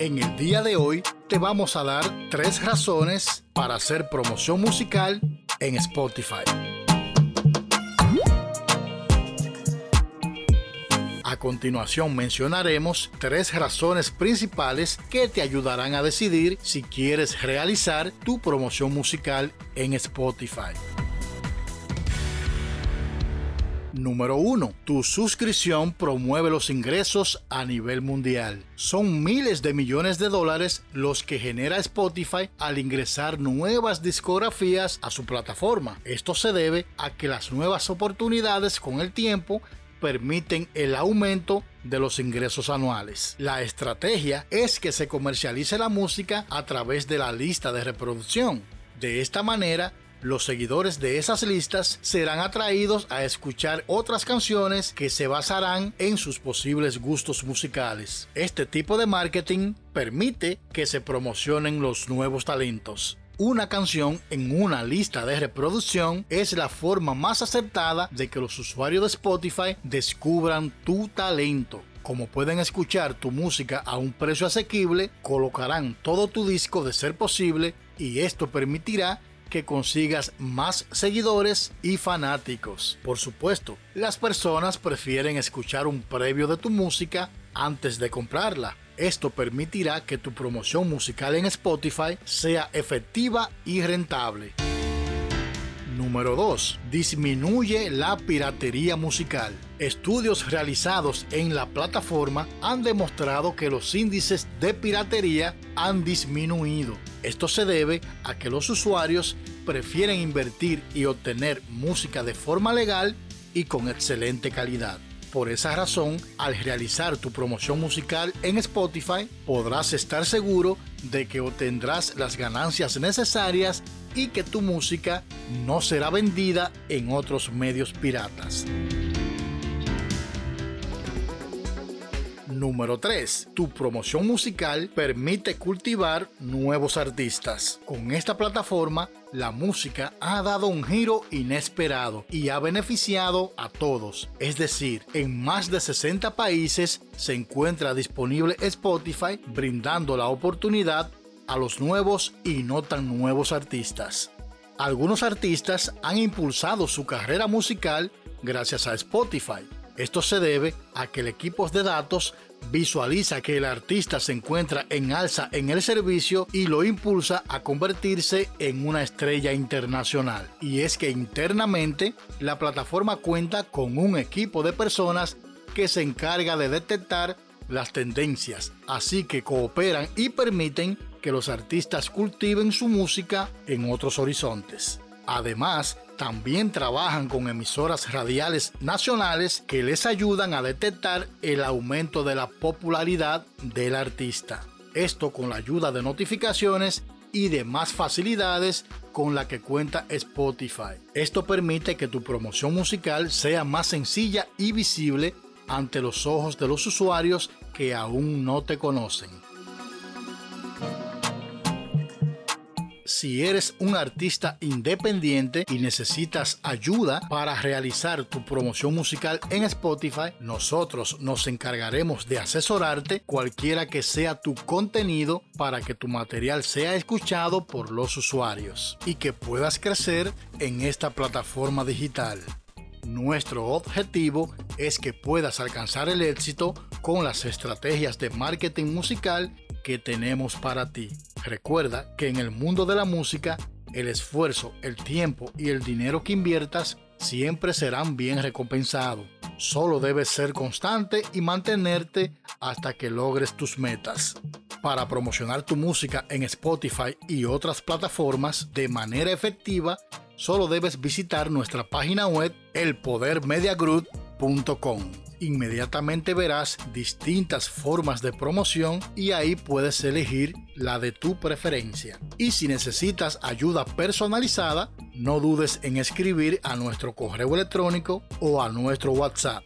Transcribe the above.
En el día de hoy te vamos a dar tres razones para hacer promoción musical en Spotify. A continuación mencionaremos tres razones principales que te ayudarán a decidir si quieres realizar tu promoción musical en Spotify. Número 1. Tu suscripción promueve los ingresos a nivel mundial. Son miles de millones de dólares los que genera Spotify al ingresar nuevas discografías a su plataforma. Esto se debe a que las nuevas oportunidades con el tiempo permiten el aumento de los ingresos anuales. La estrategia es que se comercialice la música a través de la lista de reproducción. De esta manera, los seguidores de esas listas serán atraídos a escuchar otras canciones que se basarán en sus posibles gustos musicales. Este tipo de marketing permite que se promocionen los nuevos talentos. Una canción en una lista de reproducción es la forma más aceptada de que los usuarios de Spotify descubran tu talento. Como pueden escuchar tu música a un precio asequible, colocarán todo tu disco de ser posible y esto permitirá que consigas más seguidores y fanáticos. Por supuesto, las personas prefieren escuchar un previo de tu música antes de comprarla. Esto permitirá que tu promoción musical en Spotify sea efectiva y rentable. Número 2. Disminuye la piratería musical. Estudios realizados en la plataforma han demostrado que los índices de piratería han disminuido. Esto se debe a que los usuarios prefieren invertir y obtener música de forma legal y con excelente calidad. Por esa razón, al realizar tu promoción musical en Spotify, podrás estar seguro de que obtendrás las ganancias necesarias y que tu música no será vendida en otros medios piratas. Número 3. Tu promoción musical permite cultivar nuevos artistas. Con esta plataforma, la música ha dado un giro inesperado y ha beneficiado a todos. Es decir, en más de 60 países se encuentra disponible Spotify brindando la oportunidad a los nuevos y no tan nuevos artistas. Algunos artistas han impulsado su carrera musical gracias a Spotify. Esto se debe a que el equipo de datos visualiza que el artista se encuentra en alza en el servicio y lo impulsa a convertirse en una estrella internacional. Y es que internamente la plataforma cuenta con un equipo de personas que se encarga de detectar las tendencias, así que cooperan y permiten que los artistas cultiven su música en otros horizontes. Además, también trabajan con emisoras radiales nacionales que les ayudan a detectar el aumento de la popularidad del artista. Esto con la ayuda de notificaciones y de más facilidades con la que cuenta Spotify. Esto permite que tu promoción musical sea más sencilla y visible ante los ojos de los usuarios que aún no te conocen. Si eres un artista independiente y necesitas ayuda para realizar tu promoción musical en Spotify, nosotros nos encargaremos de asesorarte cualquiera que sea tu contenido para que tu material sea escuchado por los usuarios y que puedas crecer en esta plataforma digital. Nuestro objetivo es que puedas alcanzar el éxito con las estrategias de marketing musical que tenemos para ti. Recuerda que en el mundo de la música, el esfuerzo, el tiempo y el dinero que inviertas siempre serán bien recompensados. Solo debes ser constante y mantenerte hasta que logres tus metas. Para promocionar tu música en Spotify y otras plataformas de manera efectiva, solo debes visitar nuestra página web elpodermediagroup.com inmediatamente verás distintas formas de promoción y ahí puedes elegir la de tu preferencia. Y si necesitas ayuda personalizada, no dudes en escribir a nuestro correo electrónico o a nuestro WhatsApp